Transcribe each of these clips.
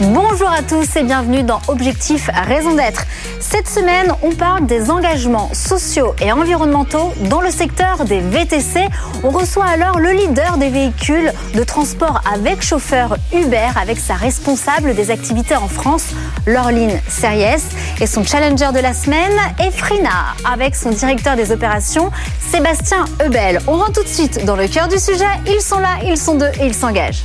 Bonjour à tous et bienvenue dans Objectif Raison d'être. Cette semaine, on parle des engagements sociaux et environnementaux dans le secteur des VTC. On reçoit alors le leader des véhicules de transport avec chauffeur Uber avec sa responsable des activités en France, Laureline Series, et son challenger de la semaine, Efrina, avec son directeur des opérations, Sébastien Ebel. On rentre tout de suite dans le cœur du sujet. Ils sont là, ils sont deux et ils s'engagent.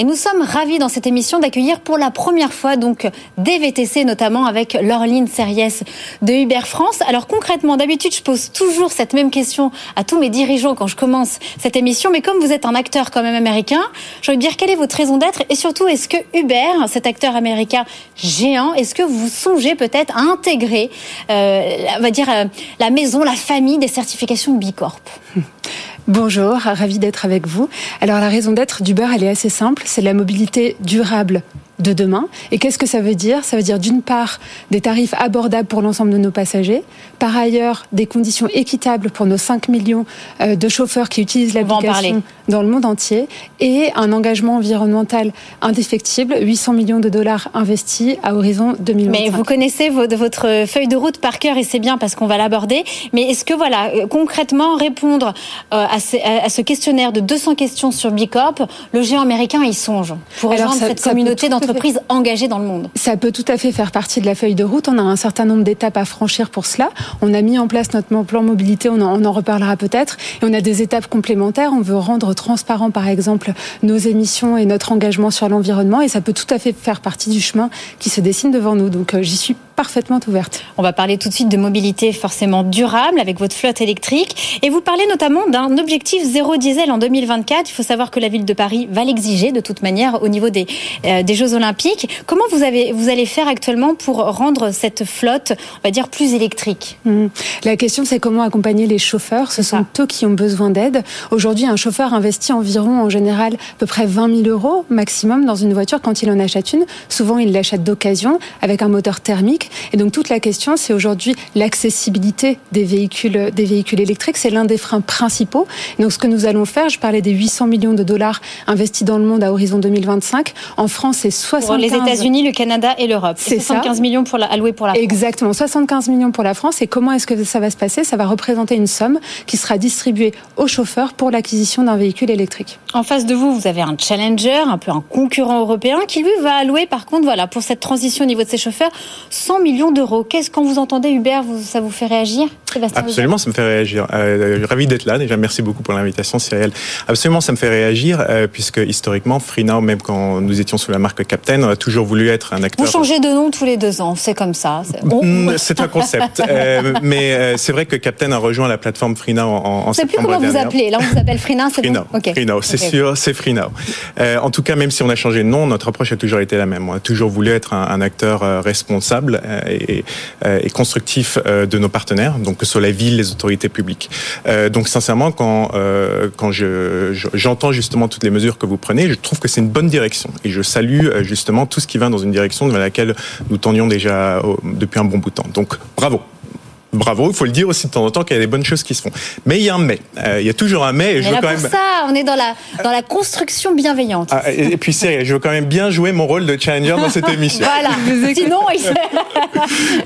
Et nous sommes ravis dans cette émission d'accueillir pour la première fois donc des VTC, notamment avec Laureline Series de Uber France. Alors concrètement, d'habitude, je pose toujours cette même question à tous mes dirigeants quand je commence cette émission. Mais comme vous êtes un acteur quand même américain, je veux dire quelle est votre raison d'être? Et surtout est-ce que Uber, cet acteur américain géant, est-ce que vous songez peut-être à intégrer, euh, on va dire, euh, la maison, la famille des certifications B Corp? Bonjour, ravi d'être avec vous. Alors la raison d'être d'Uber, elle est assez simple, c'est la mobilité durable de demain. Et qu'est-ce que ça veut dire? Ça veut dire d'une part des tarifs abordables pour l'ensemble de nos passagers, par ailleurs des conditions équitables pour nos 5 millions euh, de chauffeurs qui utilisent l'application dans le monde entier, et un engagement environnemental indéfectible, 800 millions de dollars investis à horizon 2025. Mais vous connaissez votre feuille de route par cœur et c'est bien parce qu'on va l'aborder. Mais est-ce que voilà, concrètement, répondre euh, à ce questionnaire de 200 questions sur Bicorp, le géant américain y songe pour rejoindre cette communauté d'entreprises entreprises engagées dans le monde. Ça peut tout à fait faire partie de la feuille de route. On a un certain nombre d'étapes à franchir pour cela. On a mis en place notre plan mobilité, on en, reparlera peut-être. Et on a des étapes complémentaires. On veut rendre transparent, par exemple, nos émissions et notre engagement sur l'environnement. Et ça peut tout à fait faire partie du chemin qui se dessine devant nous. Donc euh, j'y suis parfaitement ouverte. On va parler tout de suite de mobilité forcément durable avec votre flotte électrique. Et vous parlez notamment d'un objectif zéro diesel en 2024. Il faut savoir que la ville de Paris va l'exiger de toute manière au niveau des, euh, des Jeux Olympiques. Comment vous, avez, vous allez faire actuellement pour rendre cette flotte, on va dire, plus électrique? Mmh. La question, c'est comment accompagner les chauffeurs. Ce sont eux qui ont besoin d'aide. Aujourd'hui, un chauffeur investit environ, en général, à peu près 20 000 euros maximum dans une voiture quand il en achète une. Souvent, il l'achète d'occasion avec un moteur thermique. Et donc toute la question, c'est aujourd'hui l'accessibilité des véhicules, des véhicules électriques. C'est l'un des freins principaux. donc ce que nous allons faire, je parlais des 800 millions de dollars investis dans le monde à horizon 2025. En France, c'est 75. Pour les États-Unis, le Canada et l'Europe. C'est 75 millions pour la, alloués pour la France. Exactement, 75 millions pour la France. Et comment est-ce que ça va se passer? Ça va représenter une somme qui sera distribuée aux chauffeurs pour l'acquisition d'un véhicule électrique. En face de vous, vous avez un challenger, un peu un concurrent européen, qui lui va allouer, par contre, voilà, pour cette transition au niveau de ses chauffeurs, 100 millions d'euros. Qu'est-ce quand vous entendez Hubert, ça vous fait réagir? Absolument, ça me fait réagir. Euh, ravi d'être là. Déjà, merci beaucoup pour l'invitation, Cyril. Absolument, ça me fait réagir, euh, puisque historiquement, Freenow, même quand nous étions sous la marque Captain, on a toujours voulu être un acteur. Vous changez de nom tous les deux ans, c'est comme ça. C'est un concept. euh, mais euh, c'est vrai que Captain a rejoint la plateforme Freenow en, en sais plus comment vous appelez. Là, on vous appelle Freenow, c'est Freenow. Bon Freenow, c'est sûr, c'est Freenow. Euh, en tout cas, même si on a changé de nom, notre approche a toujours été la même. On a toujours voulu être un, un acteur responsable et, euh, et, constructif euh, de nos partenaires, donc que ce soit la ville, les autorités publiques. Euh, donc sincèrement, quand quand je j'entends justement toutes les mesures que vous prenez, je trouve que c'est une bonne direction et je salue justement tout ce qui va dans une direction dans laquelle nous tendions déjà depuis un bon bout de temps. Donc bravo bravo, il faut le dire aussi de temps en temps qu'il y a des bonnes choses qui se font. Mais il y a un mais. Euh, il y a toujours un mais. Et je veux quand même... ça, on est dans la, dans la construction bienveillante. Ah, et, puis c'est, je veux quand même bien jouer mon rôle de challenger dans cette émission. voilà. Sinon, il...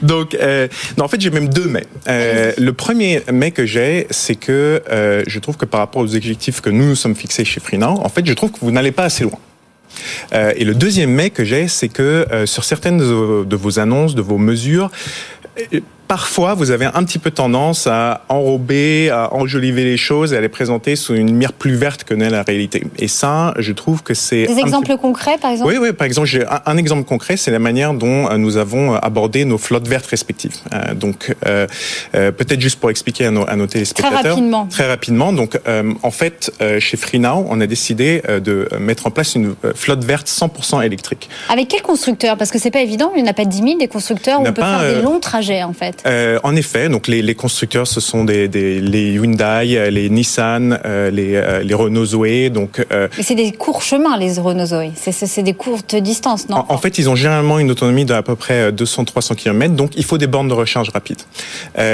Donc, euh, non, en fait, j'ai même deux mais. Euh, le premier mais que j'ai, c'est que euh, je trouve que par rapport aux objectifs que nous nous sommes fixés chez Freenow, en fait, je trouve que vous n'allez pas assez loin. Euh, et le deuxième mais que j'ai, c'est que euh, sur certaines de vos annonces, de vos mesures, parfois, vous avez un petit peu tendance à enrober, à enjoliver les choses et à les présenter sous une mire plus verte que n'est la réalité. Et ça, je trouve que c'est... Des exemples concrets, par exemple? Oui, oui, par exemple, j'ai un, exemple concret, c'est la manière dont euh, nous avons abordé nos flottes vertes respectives. Euh, donc, euh, euh, peut-être juste pour expliquer à nos, à nos téléspectateurs. Très rapidement. Très rapidement. Donc, en fait, chez FreeNow, on a décidé de mettre en place une flotte verte 100% électrique. Avec quel constructeur? Parce que c'est pas évident, il n'y en a pas 10 000 des constructeurs où on peut faire des longs trajets, en fait. Euh, En effet, donc les, les, constructeurs, ce sont des, des, les Hyundai, les Nissan, euh, les, euh, les Renault Zoé. Donc, Mais c'est des courts chemins, les Renault Zoé. C'est des courtes distances, non en, en, fait, ils ont généralement une autonomie d'à peu près 200-300 km, donc il faut des bornes de recharge rapides.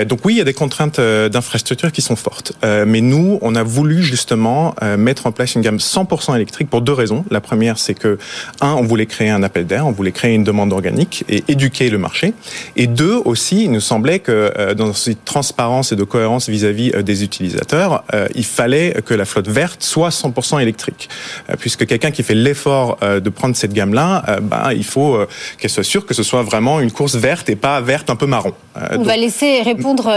donc oui, il y a des contraintes d'infrastructure qui sont fortes. mais nous, on a voulu justement mettre en place une gamme 100% électrique pour deux raisons. La première, c'est que, un, on voulait créer un appel d'air, on voulait créer une demande organique et éduquer le marché. Et deux, aussi, nous semblait que euh, dans cette transparence et de cohérence vis-à-vis euh, des utilisateurs, euh, il fallait que la flotte verte soit 100% électrique. Puisque quelqu'un qui fait l'effort de prendre cette gamme-là, ben, il faut qu'elle soit sûre que ce soit vraiment une course verte et pas verte un peu marron. On va laisser répondre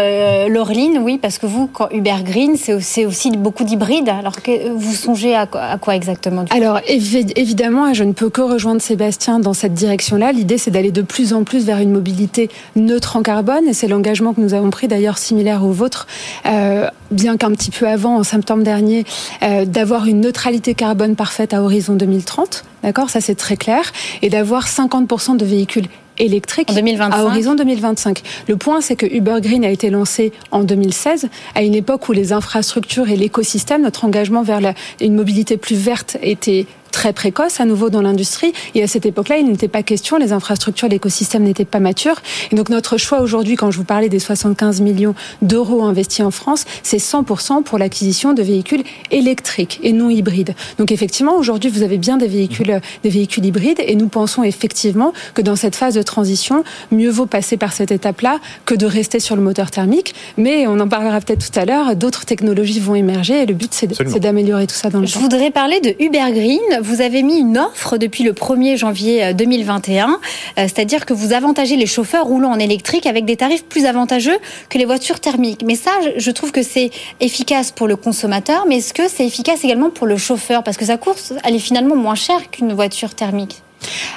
Laureline, oui, parce que vous, quand Uber Green, c'est aussi beaucoup d'hybrides. Alors que vous songez à quoi, exactement Alors évidemment, je ne peux que rejoindre Sébastien dans cette direction-là. L'idée, c'est d'aller de plus en plus vers une mobilité neutre en carbone, et c'est l'engagement que nous avons pris d'ailleurs similaire au vôtre, euh, bien qu'un petit peu avant, en septembre dernier, euh, d'avoir une neutralité carbone parfaite à horizon 2030. D'accord, ça c'est très clair, et d'avoir 50% de véhicules électriques à horizon 2025. Le point, c'est que Uber Green a été lancé en 2016, à une époque où les infrastructures et l'écosystème, notre engagement vers la, une mobilité plus verte était très précoce à nouveau dans l'industrie. Et à cette époque-là, il n'était pas question, les infrastructures, l'écosystème n'était pas mature. Et donc notre choix aujourd'hui, quand je vous parlais des 75 millions d'euros investis en France, c'est 100% pour l'acquisition de véhicules électriques et non hybrides. Donc effectivement, aujourd'hui, vous avez bien des véhicules, des véhicules hybrides et nous pensons effectivement que dans cette phase de transition, mieux vaut passer par cette étape-là que de rester sur le moteur thermique. Mais on en parlera peut-être tout à l'heure, d'autres technologies vont émerger et le but, c'est d'améliorer tout ça dans le Je voudrais parler de Uber Green vous avez mis une offre depuis le 1er janvier 2021, euh, euh, c'est-à-dire que vous avantagez les chauffeurs roulant en électrique avec des tarifs plus avantageux que les voitures thermiques. Mais ça, je trouve que c'est efficace pour le consommateur, mais est-ce que c'est efficace également pour le chauffeur? Parce que sa course, elle est finalement moins chère qu'une voiture thermique.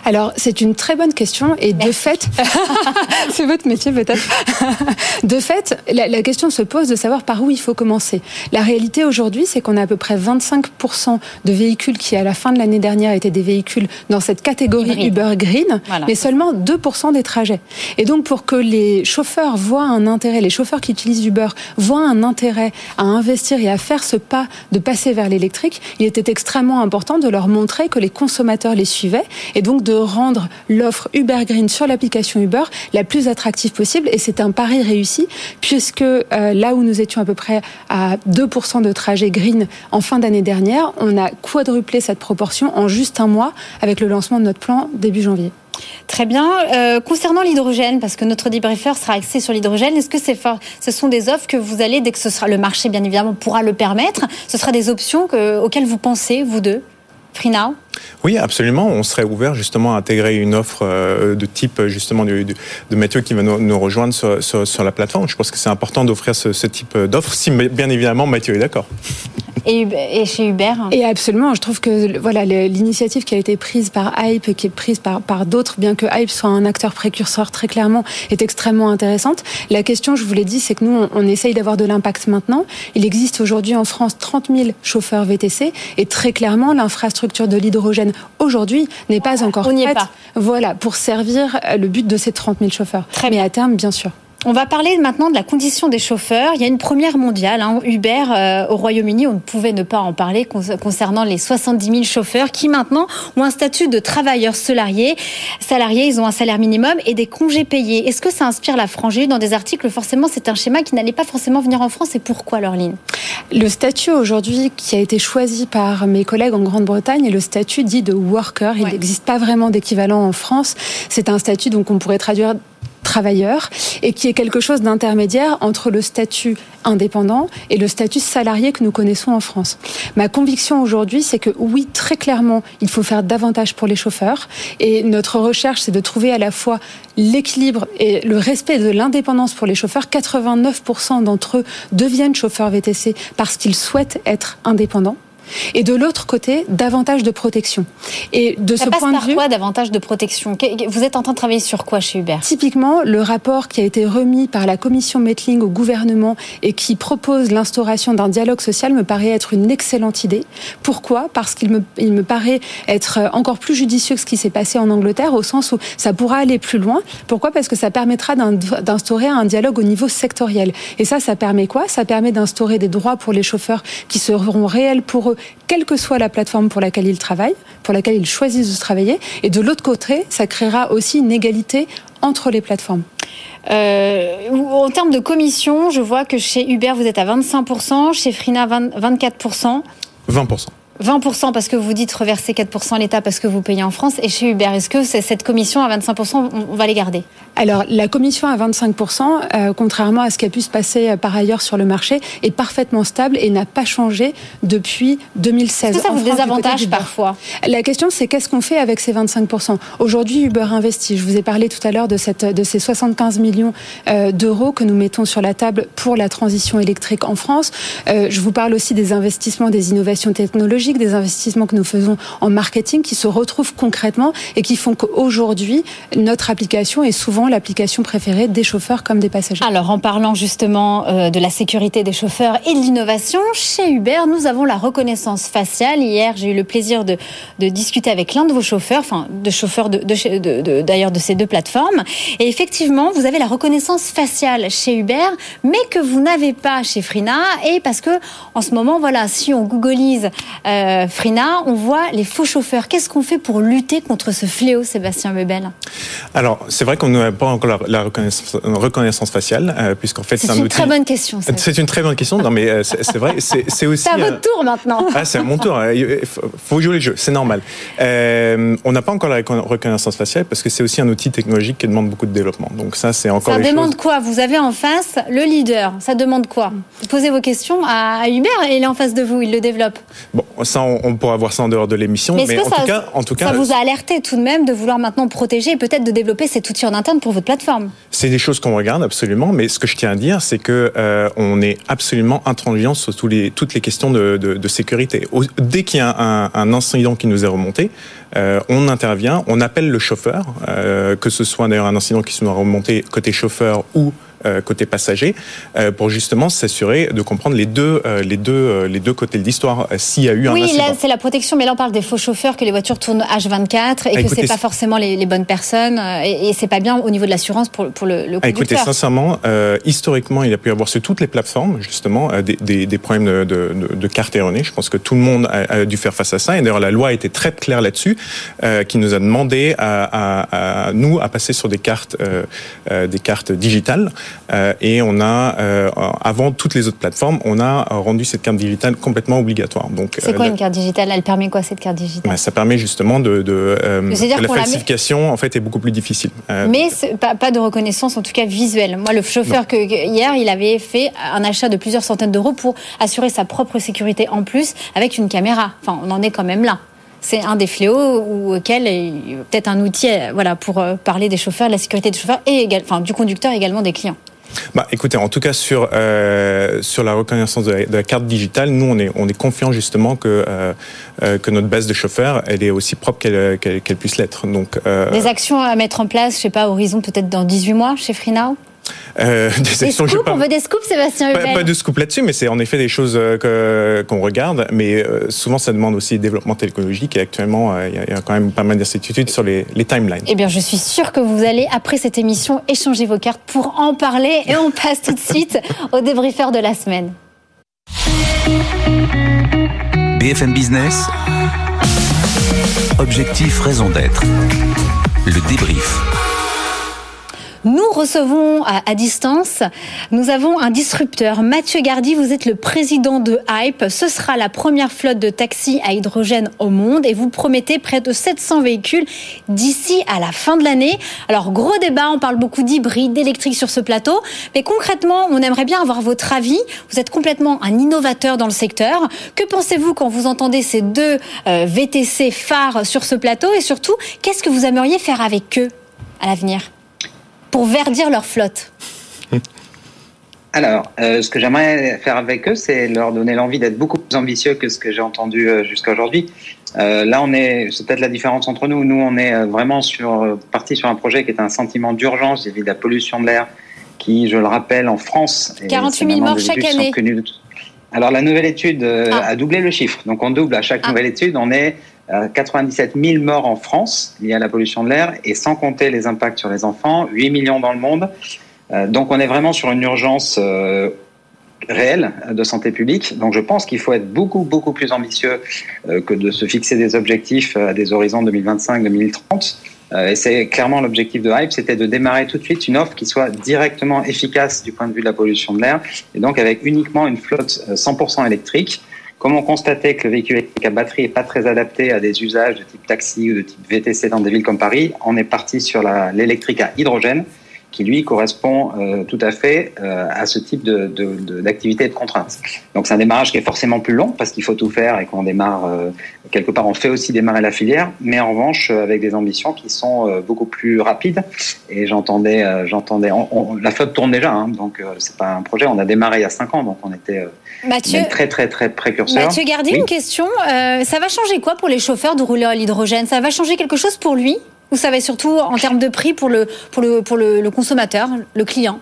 Alors, c'est une très bonne question et de fait, c'est votre métier peut-être. de fait, la, question se pose de savoir par où il faut commencer. La réalité aujourd'hui, c'est qu'on a à peu près 25% de véhicules qui, à la fin de l'année dernière, étaient des véhicules dans cette catégorie Uber Green, mais seulement 2% des trajets. Et donc, pour que les chauffeurs voient un intérêt, les chauffeurs qui utilisent Uber voient un intérêt à investir et à faire ce pas de passer vers l'électrique, il était extrêmement important de leur montrer que les consommateurs les suivaient et donc de rendre l'offre Uber Green sur l'application Uber la plus attractive possible. Et c'est un pari réussi puisque euh, là où nous étions à peu près à 2% de trajets green en fin d'année dernière, on a quadruplé cette proportion en juste un mois avec le lancement de notre plan début janvier. Très bien. Euh, concernant l'hydrogène, parce que notre debriefer sera axé sur l'hydrogène, est-ce que ce sont des offres que vous allez, dès que ce sera le marché, bien évidemment, pourra le permettre, ce sera des options auxquelles vous pensez, vous deux? Frina oui, absolument. On serait ouvert justement à intégrer une offre euh, de type justement de, de, Mathieu qui va nous, rejoindre sur, la plateforme. Je pense que c'est important d'offrir ce, ce type d'offre, si bien évidemment Mathieu est d'accord. Et, chez Uber Et absolument, je trouve que voilà l'initiative qui a été prise par Hype, qui est prise par, par d'autres, bien que Hype soit un acteur précurseur très clairement, est extrêmement intéressante. La question, je vous l'ai dit, c'est que nous, on, on essaye d'avoir de l'impact maintenant. Il existe aujourd'hui en France 30 000 chauffeurs VTC et très clairement, l'infrastructure de aujourd'hui n'est pas encore on prête. Pas. Voilà, pour servir le but de ces 30 000 chauffeurs. Très Mais à terme, bien sûr. On va parler maintenant de la condition des chauffeurs. Il y a une première mondiale. Hein. Uber euh, au Royaume-Uni, on ne pouvait ne pas en parler concernant les 70 000 chauffeurs qui maintenant ont un statut de travailleurs salariés. Salariés, ils ont un salaire minimum et des congés payés. Est-ce que ça inspire la frange dans des articles Forcément, c'est un schéma qui n'allait pas forcément venir en France. Et pourquoi, Laureline? Le statut aujourd'hui qui a été choisi par mes collègues en Grande-Bretagne est le statut dit de worker. Il n'existe pas vraiment d'équivalent en France. C'est un statut donc on pourrait traduire travailleur et qui est quelque chose d'intermédiaire entre le statut indépendant et le statut salarié que nous connaissons en France. Ma conviction aujourd'hui, c'est que oui, très clairement, il faut faire davantage pour les chauffeurs et notre recherche, c'est de trouver à la fois l'équilibre et le respect de l'indépendance pour les chauffeurs. 89% d'entre eux deviennent chauffeurs VTC parce qu'ils souhaitent être indépendants et de l'autre côté, davantage de protection. Et de ça ce passe point par de vue, quoi davantage de protection Vous êtes en train de travailler sur quoi chez Uber Typiquement, le rapport qui a été remis par la commission Metling au gouvernement et qui propose l'instauration d'un dialogue social me paraît être une excellente idée. Pourquoi? Parce qu'il me, il me paraît être encore plus judicieux que ce qui s'est passé en Angleterre, au sens où ça pourra aller plus loin. Pourquoi? Parce que ça permettra d'instaurer un dialogue au niveau sectoriel. Et ça, ça permet quoi? Ça permet d'instaurer des droits pour les chauffeurs qui seront réels pour eux, quelle que soit la plateforme pour laquelle ils travaillent, pour laquelle ils choisissent de travailler. Et de l'autre côté, ça créera aussi une égalité entre les plateformes. Euh, en termes de commission, je vois que chez Uber, vous êtes à 25%, chez Frina, 24%. 20%. 20% parce que vous dites reverser 4% l'État parce que vous payez en France. Et chez Uber, est-ce que cette commission à 25%, on va les garder? Alors, la commission à 25%, euh, contrairement à ce qui a pu se passer euh, par ailleurs sur le marché, est parfaitement stable et n'a pas changé depuis 2016. Est-ce que ça vous désavantage parfois? La question, c'est qu'est-ce qu'on fait avec ces 25% Aujourd'hui, Uber investit. Je vous ai parlé tout à l'heure de, cette, de ces 75 millions euh, d'euros que nous mettons sur la table pour la transition électrique en France. je vous parle aussi des investissements, des innovations technologiques des investissements que nous faisons en marketing qui se retrouvent concrètement et qui font qu'aujourd'hui, notre application est souvent l'application préférée des chauffeurs comme des passagers. Alors, en parlant justement euh, de la sécurité des chauffeurs et de l'innovation, chez Uber, nous avons la reconnaissance faciale. Hier, j'ai eu le plaisir de, de discuter avec l'un de vos chauffeurs, enfin, de chauffeurs de, de, d'ailleurs de ces deux plateformes. Et effectivement, vous avez la reconnaissance faciale chez Uber, mais que vous n'avez pas chez Frina. Et parce que, en ce moment, voilà, si on googleise euh, euh, Frina, on voit les faux chauffeurs. Qu'est-ce qu'on fait pour lutter contre ce fléau, Sébastien Webel Alors, c'est vrai qu'on n'a pas encore la, reconnaissance, faciale, euh, puisqu'en fait, c'est un une très bonne question. C'est une très bonne question. Non, mais euh, c'est vrai, c'est aussi. C'est à votre tour maintenant. Ah, c'est à mon tour. Il faut jouer le jeu, c'est normal. on n'a pas encore la reconnaissance faciale parce que c'est aussi un outil technologique qui demande beaucoup de développement. Donc ça, c'est encore. Ça demande quoi? Vous avez en face le leader. Ça demande quoi? Posez vos questions à Hubert et il est en face de vous. Il le développe. Bon, ça, on, pourra voir ça en dehors de l'émission. Mais, en, tout cas, en tout cas, ça vous a alerté tout de même de vouloir maintenant protéger et peut-être de développer cet outil en interne pour votre plateforme? C'est des choses qu'on regarde absolument, mais ce que je tiens à dire, c'est que euh, on est absolument intransigeant sur tous les, toutes les questions de, de, sécurité. dès qu'il y a un, un, incident qui nous est remonté, euh, on intervient, on appelle le chauffeur, euh, que ce soit d'ailleurs un incident qui nous a remonté côté chauffeur ou côté passager euh, pour justement s'assurer de comprendre les deux, euh, les deux, les deux côtés de l'histoire s'il y a eu un incident. Oui, c'est la protection, mais là on parle des faux chauffeurs, que les voitures tournent H24 et ah, que c'est pas forcément les, bonnes personnes et, c'est pas bien au niveau de l'assurance pour, pour le, le ah, Écoutez, sincèrement, historiquement, il a pu y avoir sur toutes les plateformes justement des, des, problèmes de, de, de, cartes erronées. Je pense que tout le monde a, dû faire face à ça et d'ailleurs la loi été très claire là-dessus, qui nous a demandé à, à, nous à passer sur des cartes, des cartes digitales. Euh, et on a, euh, avant toutes les autres plateformes, on a rendu cette carte digitale complètement obligatoire. Donc, c'est quoi euh, une carte digitale? Elle permet quoi cette carte digitale? Bah, Ça permet justement de, de la falsification en fait est beaucoup plus difficile. Mais pas, pas, de reconnaissance en tout cas visuelle. Moi, le chauffeur que hier, il avait fait un achat de plusieurs centaines d'euros pour assurer sa propre sécurité en plus avec une caméra. Enfin, on en est quand même là c'est un des fléaux auquel peut-être un outil voilà, pour parler des chauffeurs, de la sécurité des chauffeurs et enfin, du conducteur également des clients. Bah, écoutez, en tout cas sur euh, sur la reconnaissance de la, carte digitale, nous on est on est confiant justement que euh, euh, que notre base de chauffeurs elle est aussi propre qu'elle qu'elle puisse l'être. Donc euh, des actions à mettre en place, je sais pas, horizon peut-être dans 18 mois chez Freenow? Euh, des, scoops, on veut des scoops, Sébastien pas, pas, de scoops là-dessus, mais c'est en effet des choses euh, qu'on regarde. Mais euh, souvent, ça demande aussi développement technologique. Et actuellement, il y, a quand même pas mal d'incertitudes sur les, les, timelines. Eh bien, je suis sûre que vous allez, après cette émission, échanger vos cartes pour en parler. Et on passe tout de suite au débriefeur de la semaine. BFM Business. Objectif, raison d'être. Le débrief. Nous recevons à, distance, nous avons un disrupteur. Mathieu Gardy, vous êtes le président de Hype. Ce sera la première flotte de taxis à hydrogène au monde et vous promettez près de 700 véhicules d'ici à la fin de l'année. Alors, gros débat, on parle beaucoup d'hybride, d'électrique sur ce plateau. Mais concrètement, on aimerait bien avoir votre avis. Vous êtes complètement un innovateur dans le secteur. Que pensez-vous quand vous entendez ces deux euh, VTC phares sur ce plateau? Et surtout, qu'est-ce que vous aimeriez faire avec eux à l'avenir? Pour verdir leur flotte alors, euh, ce que j'aimerais faire avec eux, c'est leur donner l'envie d'être beaucoup plus ambitieux que ce que j'ai entendu euh, jusqu'à aujourd'hui. Euh, là, on est, c'est peut-être la différence entre nous. Nous, on est vraiment sur parti sur un projet qui est un sentiment d'urgence vis-à-vis de la pollution de l'air, qui, je le rappelle, en France, 48 000 morts chaque année. Alors, la nouvelle étude ah. a doublé le chiffre. Donc, on double à chaque ah. nouvelle étude. On est 97 000 morts en France liés à la pollution de l'air, et sans compter les impacts sur les enfants, 8 millions dans le monde. Euh, donc on est vraiment sur une urgence euh, réelle de santé publique. Donc je pense qu'il faut être beaucoup, beaucoup plus ambitieux euh, que de se fixer des objectifs à des horizons 2025-2030. Et c'est clairement l'objectif de Hype, c'était de démarrer tout de suite une offre qui soit directement efficace du point de vue de la pollution de l'air, et donc avec uniquement une flotte 100% électrique. Comme on constatait que le véhicule électrique à batterie n'est pas très adapté à des usages de type taxi ou de type VTC dans des villes comme Paris, on est parti sur l'électrique à hydrogène, qui lui correspond euh, tout à fait euh, à ce type d'activité de, de, de contrainte. Donc c'est un démarrage qui est forcément plus long parce qu'il faut tout faire et qu'on démarre euh, quelque part, on fait aussi démarrer la filière, mais en revanche avec des ambitions qui sont beaucoup plus rapides. Et j'entendais, j'entendais, la flotte tourne déjà, hein, donc c'est pas un projet. On a démarré il y a cinq ans, donc on était Mathieu, très très très précurseur. Mathieu Gardi, une question. ça va changer quoi pour les chauffeurs de rouler à l'hydrogène? Ça va changer quelque chose pour lui? Vous savez surtout en termes de prix pour le, pour le, pour le, consommateur, le client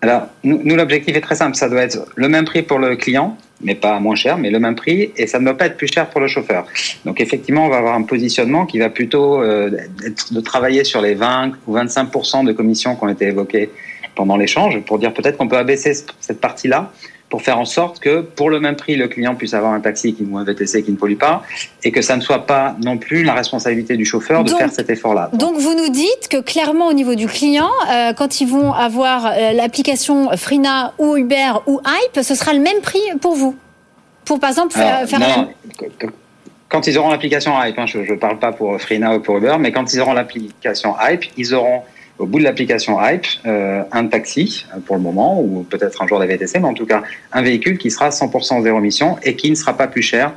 Alors, nous, l'objectif est très simple. Ça doit être le même prix pour le client, mais pas moins cher, mais le même prix, et ça ne doit pas être plus cher pour le chauffeur. Donc effectivement, on va avoir un positionnement qui va plutôt euh, de travailler sur les 20 ou 25 de commissions qui ont été évoquées pendant l'échange, pour dire peut-être qu'on peut abaisser cette partie-là pour faire en sorte que pour le même prix, le client puisse avoir un taxi qui, ou un VTC qui ne pollue pas et que ça ne soit pas non plus la responsabilité du chauffeur de faire cet effort-là. Donc vous nous dites que clairement au niveau du client, euh, quand ils vont avoir euh, l'application Frina ou Uber ou Hype, ce sera le même prix pour vous. Pour par exemple faire, non, Quand ils auront l'application Hype, hein, je ne parle pas pour Frina ou pour Uber, mais quand ils auront l'application Hype, ils auront au bout de l'application Hype, euh, un taxi euh, pour le moment, ou peut-être un jour de VTC, mais en tout cas un véhicule qui sera 100% zéro émission et qui ne sera pas plus cher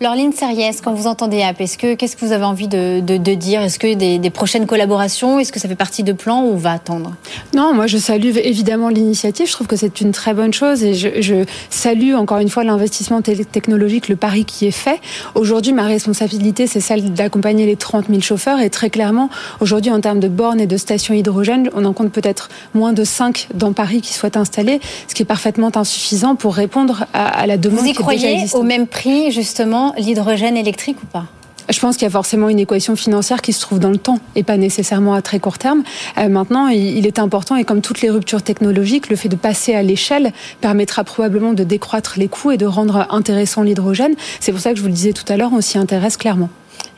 Laureline Serriès, quand vous entendez App, est-ce que qu'est-ce que vous avez envie de, de, de dire? Est-ce que des, des, prochaines collaborations Est-ce que ça fait partie de plans ou on va attendre? Non, moi je salue évidemment l'initiative. Je trouve que c'est une très bonne chose et je, je salue encore une fois l'investissement technologique, le pari qui est fait. Aujourd'hui, ma responsabilité, c'est celle d'accompagner les 30 000 chauffeurs et très clairement, aujourd'hui, en termes de bornes et de stations hydrogène, on en compte peut-être moins de 5 dans Paris qui soient installées, ce qui est parfaitement insuffisant pour répondre à, à la demande. Vous y croyez au même prix? Justement l'hydrogène électrique ou pas je pense qu'il y a forcément une équation financière qui se trouve dans le temps et pas nécessairement à très court terme. Euh, maintenant, il, est important et comme toutes les ruptures technologiques, le fait de passer à l'échelle permettra probablement de décroître les coûts et de rendre intéressant l'hydrogène. C'est pour ça que je vous le disais tout à l'heure, on s'y intéresse clairement.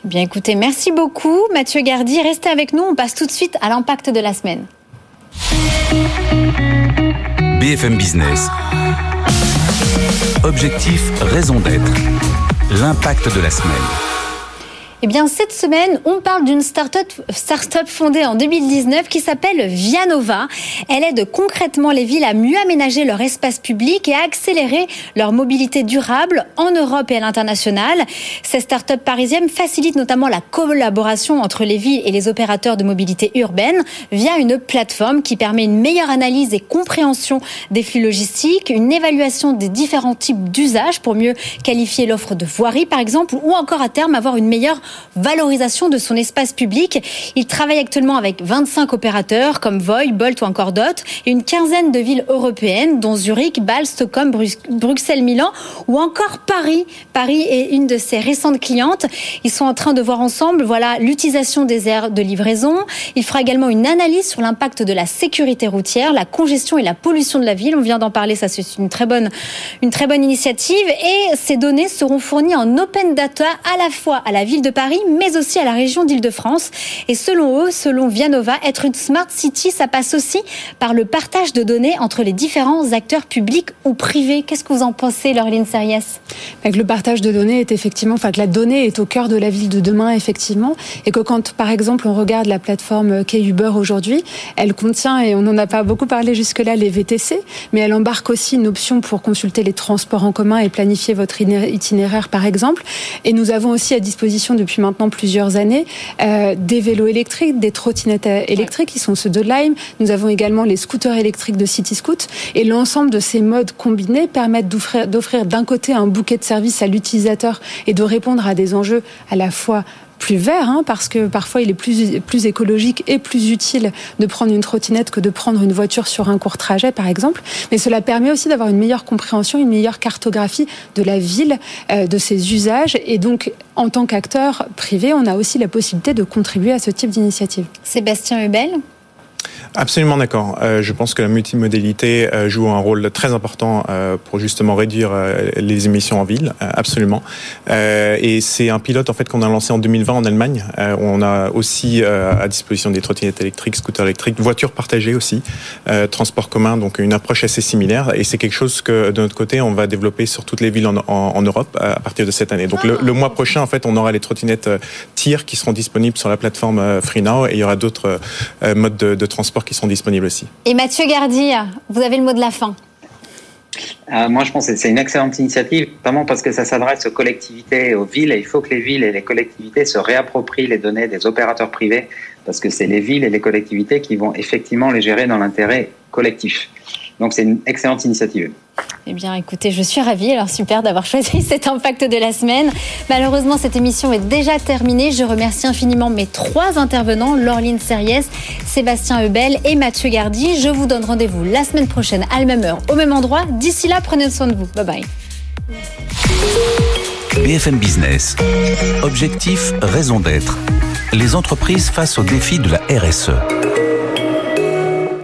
Eh bien écoutez, merci beaucoup Mathieu Gardy. Restez avec nous, on passe tout de suite à l'impact de la semaine. BFM Business. Objectif, raison d'être l'impact de la semaine. Eh bien, cette semaine, on parle d'une start-up, start fondée en 2019 qui s'appelle Vianova. Elle aide concrètement les villes à mieux aménager leur espace public et à accélérer leur mobilité durable en Europe et à l'international. Cette start-up parisienne facilite notamment la collaboration entre les villes et les opérateurs de mobilité urbaine via une plateforme qui permet une meilleure analyse et compréhension des flux logistiques, une évaluation des différents types d'usages pour mieux qualifier l'offre de voirie, par exemple, ou encore à terme avoir une meilleure valorisation de son espace public. Il travaille actuellement avec 25 opérateurs comme Voy, Bolt ou encore Dot et une quinzaine de villes européennes dont Zurich, Bâle, Stockholm, Bruxelles, Milan ou encore Paris. Paris est une de ses récentes clientes. Ils sont en train de voir ensemble voilà l'utilisation des aires de livraison. Il fera également une analyse sur l'impact de la sécurité routière, la congestion et la pollution de la ville. On vient d'en parler, ça c'est une très bonne une très bonne initiative et ces données seront fournies en open data à la fois à la ville de Paris Paris, mais aussi à la région d'Île-de-France. Et selon eux, selon Vianova, être une smart city, ça passe aussi par le partage de données entre les différents acteurs publics ou privés. Qu'est-ce que vous en pensez, Laureline Seriès Le partage de données est effectivement, enfin que la donnée est au cœur de la ville de demain, effectivement, et que quand, par exemple, on regarde la plateforme K-Uber aujourd'hui, elle contient, et on n'en a pas beaucoup parlé jusque-là, les VTC, mais elle embarque aussi une option pour consulter les transports en commun et planifier votre itinéraire, par exemple. Et nous avons aussi à disposition depuis depuis maintenant plusieurs années, euh, des vélos électriques, des trottinettes électriques qui sont ceux de Lime. Nous avons également les scooters électriques de City Scoot. Et l'ensemble de ces modes combinés permettent d'offrir d'un côté un bouquet de services à l'utilisateur et de répondre à des enjeux à la fois plus vert, hein, parce que parfois il est plus, plus écologique et plus utile de prendre une trottinette que de prendre une voiture sur un court trajet, par exemple. Mais cela permet aussi d'avoir une meilleure compréhension, une meilleure cartographie de la ville, euh, de ses usages. Et donc, en tant qu'acteur privé, on a aussi la possibilité de contribuer à ce type d'initiative. Sébastien Hubel Absolument d'accord. Euh, je pense que la multimodalité euh, joue un rôle très important euh, pour justement réduire les émissions en ville. absolument. et c'est un pilote en fait qu'on a lancé en 2020 en Allemagne. on a aussi à disposition des trottinettes électriques, scooters électriques, voitures partagées aussi, transport commun, donc une approche assez similaire. Et c'est quelque chose que de notre côté on va développer sur toutes les villes en, en, Europe à partir de cette année. Donc le, le, mois prochain en fait on aura les trottinettes tir qui seront disponibles sur la plateforme FreeNow et il y aura d'autres modes de, de transport qui sont disponibles aussi. Et Mathieu Gardy, vous avez le mot de la fin. Euh, moi, je pense que c'est une excellente initiative, notamment parce que ça s'adresse aux collectivités et aux villes. Et il faut que les villes et les collectivités se réapproprient les données des opérateurs privés, parce que c'est les villes et les collectivités qui vont effectivement les gérer dans l'intérêt collectif. Donc c'est une excellente initiative. Eh bien, écoutez, je suis ravie. Alors, super d'avoir choisi cet impact de la semaine. Malheureusement, cette émission est déjà terminée. Je remercie infiniment mes trois intervenants, Laureline Serriès, Sébastien Ebel et Mathieu Gardy. Je vous donne rendez-vous la semaine prochaine à la même heure, au même endroit. D'ici là, prenez soin de vous. Bye bye. BFM Business. Objectif, raison d'être. Les entreprises face aux défis de la RSE.